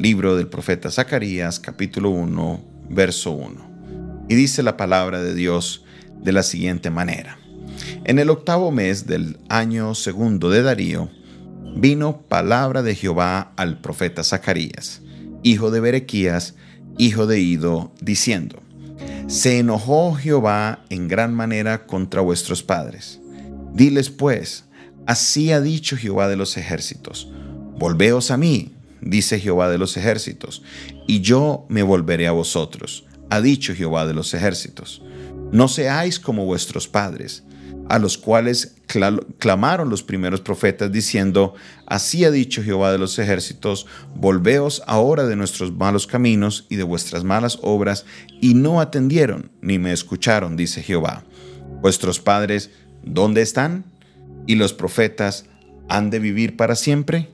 Libro del profeta Zacarías, capítulo 1, verso 1. Y dice la palabra de Dios de la siguiente manera. En el octavo mes del año segundo de Darío, vino palabra de Jehová al profeta Zacarías, hijo de Berequías, hijo de Ido, diciendo, Se enojó Jehová en gran manera contra vuestros padres. Diles pues, así ha dicho Jehová de los ejércitos, volveos a mí, dice Jehová de los ejércitos, y yo me volveré a vosotros, ha dicho Jehová de los ejércitos. No seáis como vuestros padres, a los cuales clamaron los primeros profetas diciendo, así ha dicho Jehová de los ejércitos, volveos ahora de nuestros malos caminos y de vuestras malas obras, y no atendieron ni me escucharon, dice Jehová. Vuestros padres, ¿dónde están? Y los profetas, ¿han de vivir para siempre?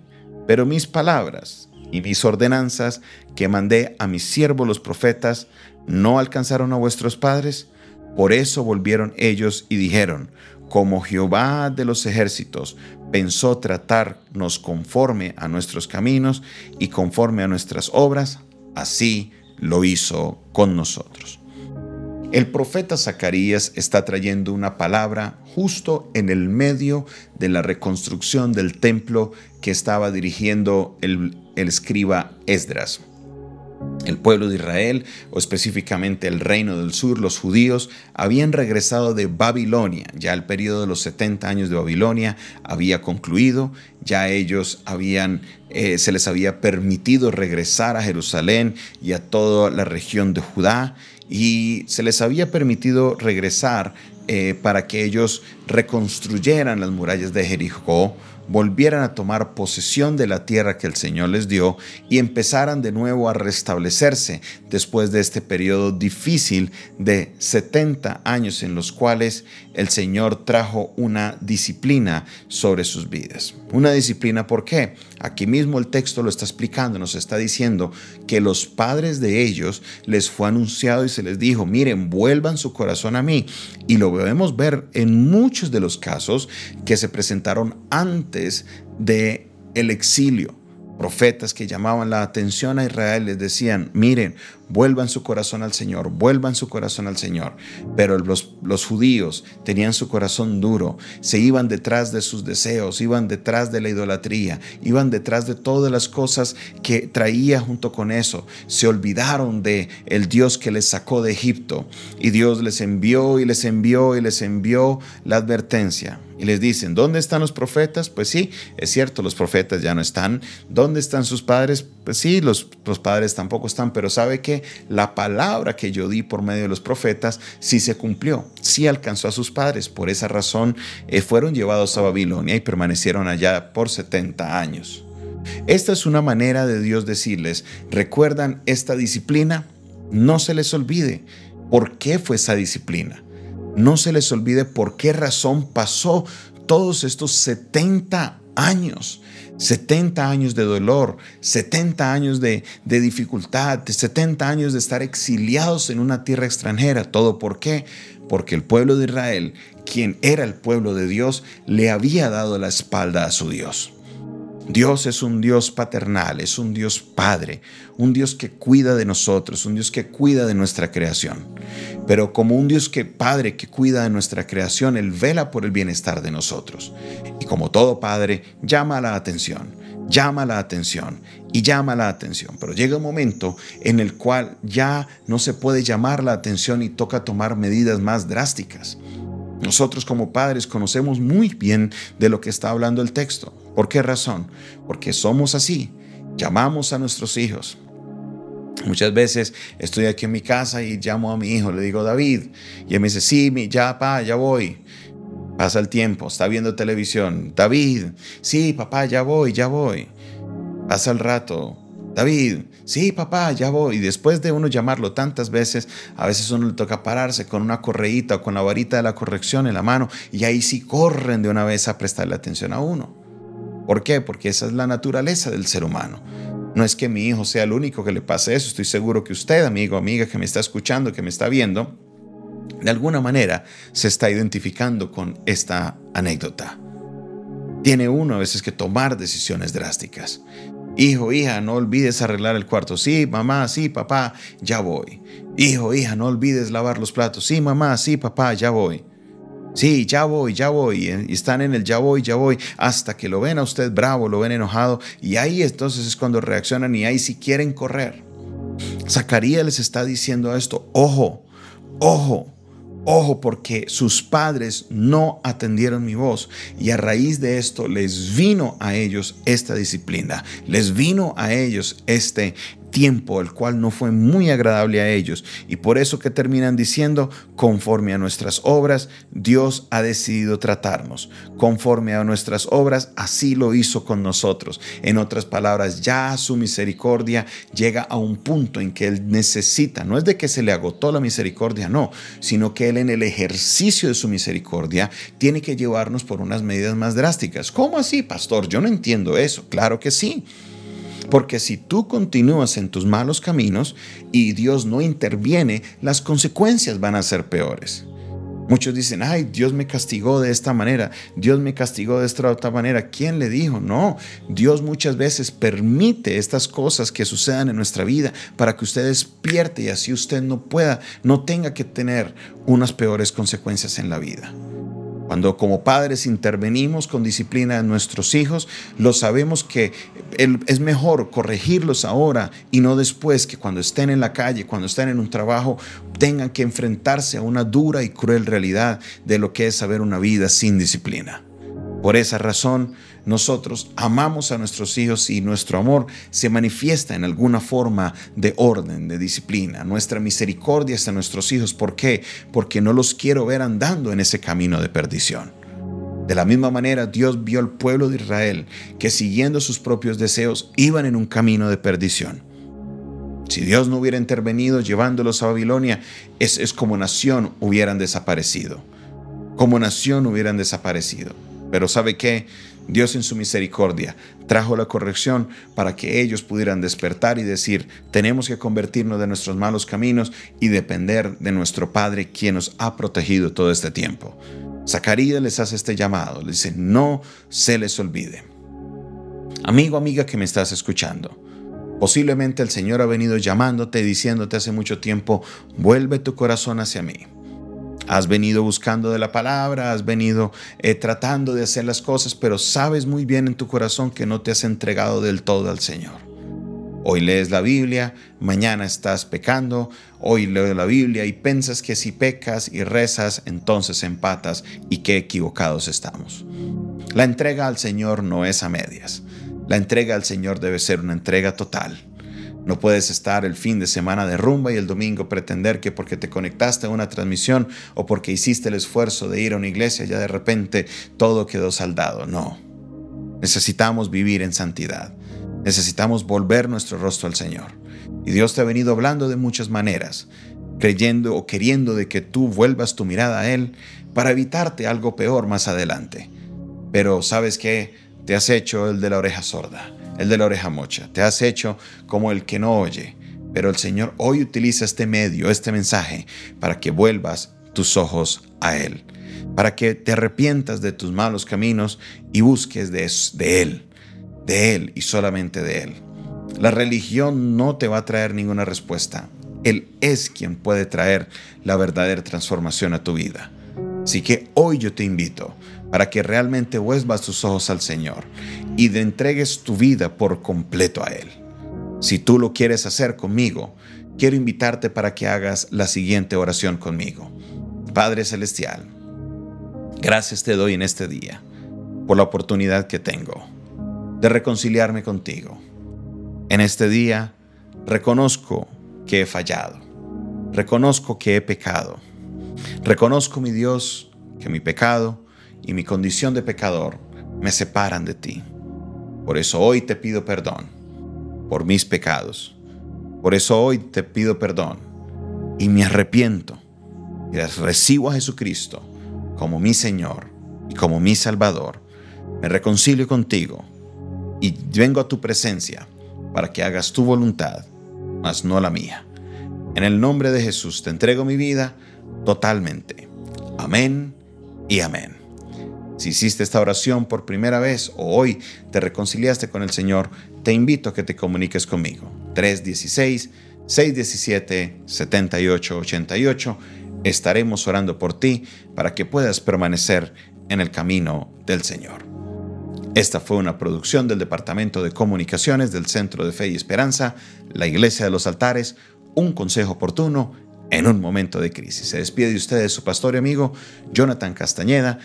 Pero mis palabras y mis ordenanzas que mandé a mis siervos los profetas, ¿no alcanzaron a vuestros padres? Por eso volvieron ellos y dijeron, como Jehová de los ejércitos pensó tratarnos conforme a nuestros caminos y conforme a nuestras obras, así lo hizo con nosotros. El profeta Zacarías está trayendo una palabra justo en el medio de la reconstrucción del templo que estaba dirigiendo el, escriba Esdras. El pueblo de Israel, o específicamente el reino del sur, los judíos, habían regresado de Babilonia. Ya el periodo de los 70 años de Babilonia había concluido, ya ellos habían, eh, se les había permitido regresar a Jerusalén y a toda la región de Judá y se les había permitido regresar eh, para que ellos reconstruyeran las murallas de Jericó volvieran a tomar posesión de la tierra que el Señor les dio y empezaran de nuevo a restablecerse después de este periodo difícil de 70 años en los cuales el Señor trajo una disciplina sobre sus vidas. Una disciplina, ¿por qué? Aquí mismo el texto lo está explicando, nos está diciendo que los padres de ellos les fue anunciado y se les dijo, miren, vuelvan su corazón a mí. Y lo debemos ver en muchos de los casos que se presentaron antes de el exilio profetas que llamaban la atención a Israel les decían, miren, vuelvan su corazón al Señor, vuelvan su corazón al Señor. Pero los, los, judíos tenían su corazón duro, se iban detrás de sus deseos, iban detrás de la idolatría, iban detrás de todas las cosas que traía junto con eso. Se olvidaron de el Dios que les sacó de Egipto y Dios les envió y les envió y les envió la advertencia. Y les dicen, ¿dónde están los profetas? Pues sí, es cierto, los profetas ya no están. ¿Dónde están sus padres? Pues sí, los, padres tampoco están, pero ¿sabe que La palabra que yo di por medio de los profetas sí se cumplió, sí alcanzó a sus padres. Por esa razón eh, fueron llevados a Babilonia y permanecieron allá por 70 años. Esta es una manera de Dios decirles, ¿recuerdan esta disciplina? No se les olvide. ¿Por qué fue esa disciplina? No se les olvide por qué razón pasó todos estos 70 años. 70 años de dolor, 70 años de, dificultad, 70 años de estar exiliados en una tierra extranjera. ¿Todo por qué? Porque el pueblo de Israel, quien era el pueblo de Dios, le había dado la espalda a su Dios. Dios es un Dios paternal, es un Dios padre, un Dios que cuida de nosotros, un Dios que cuida de nuestra creación. Pero como un Dios que padre que cuida de nuestra creación, Él vela por el bienestar de nosotros. Y como todo padre, llama la atención, llama la atención y llama la atención. Pero llega un momento en el cual ya no se puede llamar la atención y toca tomar medidas más drásticas. Nosotros como padres conocemos muy bien de lo que está hablando el texto. ¿Por qué razón? Porque somos así. Llamamos a nuestros hijos. Muchas veces estoy aquí en mi casa y llamo a mi hijo, le digo David, y él me dice, sí, ya, papá, ya voy. Pasa el tiempo, está viendo televisión. David, sí, papá, ya voy, ya voy. Pasa el rato, David, sí, papá, ya voy. Y después de uno llamarlo tantas veces, a veces uno le toca pararse con una correíta o con la varita de la corrección en la mano y ahí sí corren de una vez a prestarle atención a uno. ¿Por qué? Porque esa es la naturaleza del ser humano. No es que mi hijo sea el único que le pase eso. Estoy seguro que usted, amigo, amiga, que me está escuchando, que me está viendo, de alguna manera se está identificando con esta anécdota. Tiene uno a veces que tomar decisiones drásticas. Hijo, hija, no olvides arreglar el cuarto. Sí, mamá, sí, papá, ya voy. Hijo, hija, no olvides lavar los platos. Sí, mamá, sí, papá, ya voy. Sí, ya voy, ya voy. Y están en el ya voy, ya voy, hasta que lo ven a usted bravo, lo ven enojado. Y ahí entonces es cuando reaccionan y ahí si quieren correr. Zacarías les está diciendo esto, ojo, ojo, Ojo porque sus padres no atendieron mi voz y a raíz de esto les vino a ellos esta disciplina, les vino a ellos este tiempo, el cual no fue muy agradable a ellos. Y por eso que terminan diciendo, conforme a nuestras obras, Dios ha decidido tratarnos. Conforme a nuestras obras, así lo hizo con nosotros. En otras palabras, ya su misericordia llega a un punto en que Él necesita, no es de que se le agotó la misericordia, no, sino que Él en el ejercicio de su misericordia tiene que llevarnos por unas medidas más drásticas. ¿Cómo así, pastor? Yo no entiendo eso. Claro que sí. Porque si tú continúas en tus malos caminos y Dios no interviene, las consecuencias van a ser peores. Muchos dicen, ay, Dios me castigó de esta manera, Dios me castigó de esta otra manera. ¿Quién le dijo? No, Dios muchas veces permite estas cosas que sucedan en nuestra vida para que usted despierte y así usted no pueda, no tenga que tener unas peores consecuencias en la vida. Cuando como padres intervenimos con disciplina en nuestros hijos, lo sabemos que es mejor corregirlos ahora y no después que cuando estén en la calle, cuando estén en un trabajo, tengan que enfrentarse a una dura y cruel realidad de lo que es saber una vida sin disciplina. Por esa razón, nosotros amamos a nuestros hijos y nuestro amor se manifiesta en alguna forma de orden, de disciplina. Nuestra misericordia hacia nuestros hijos. ¿Por qué? Porque no los quiero ver andando en ese camino de perdición. De la misma manera, Dios vio al pueblo de Israel que siguiendo sus propios deseos iban en un camino de perdición. Si Dios no hubiera intervenido llevándolos a Babilonia, es, es como nación hubieran desaparecido. Como nación hubieran desaparecido. Pero ¿sabe qué? Dios en su misericordia trajo la corrección para que ellos pudieran despertar y decir, tenemos que convertirnos de nuestros malos caminos y depender de nuestro Padre quien nos ha protegido todo este tiempo. Zacarías les hace este llamado, les dice, no se les olvide. Amigo, amiga que me estás escuchando, posiblemente el Señor ha venido llamándote y diciéndote hace mucho tiempo, vuelve tu corazón hacia mí. Has venido buscando de la palabra, has venido eh, tratando de hacer las cosas, pero sabes muy bien en tu corazón que no te has entregado del todo al Señor. Hoy lees la Biblia, mañana estás pecando, hoy lees la Biblia y piensas que si pecas y rezas, entonces empatas y qué equivocados estamos. La entrega al Señor no es a medias. La entrega al Señor debe ser una entrega total. No puedes estar el fin de semana de rumba y el domingo pretender que porque te conectaste a una transmisión o porque hiciste el esfuerzo de ir a una iglesia ya de repente todo quedó saldado. No. Necesitamos vivir en santidad. Necesitamos volver nuestro rostro al Señor. Y Dios te ha venido hablando de muchas maneras, creyendo o queriendo de que tú vuelvas tu mirada a Él para evitarte algo peor más adelante. Pero sabes que te has hecho el de la oreja sorda el de la oreja mocha. Te has hecho como el que no oye. Pero el Señor hoy utiliza este medio, este mensaje, para que vuelvas tus ojos a Él. Para que te arrepientas de tus malos caminos y busques de, Él. De Él y solamente de Él. La religión no te va a traer ninguna respuesta. Él es quien puede traer la verdadera transformación a tu vida. Así que hoy yo te invito para que realmente vuelvas tus ojos al Señor y te entregues tu vida por completo a Él. Si tú lo quieres hacer conmigo, quiero invitarte para que hagas la siguiente oración conmigo. Padre Celestial, gracias te doy en este día por la oportunidad que tengo de reconciliarme contigo. En este día reconozco que he fallado, reconozco que he pecado, reconozco mi Dios que mi pecado y mi condición de pecador me separan de ti. Por eso hoy te pido perdón por mis pecados. Por eso hoy te pido perdón y me arrepiento y recibo a Jesucristo como mi Señor y como mi Salvador. Me reconcilio contigo y vengo a tu presencia para que hagas tu voluntad, mas no la mía. En el nombre de Jesús te entrego mi vida totalmente. Amén y amén. Si hiciste esta oración por primera vez o hoy te reconciliaste con el Señor, te invito a que te comuniques conmigo. 316-617-7888. Estaremos orando por ti para que puedas permanecer en el camino del Señor. Esta fue una producción del Departamento de Comunicaciones del Centro de Fe y Esperanza, la Iglesia de los Altares, un consejo oportuno en un momento de crisis. Se despide de ustedes su pastor y amigo Jonathan Castañeda,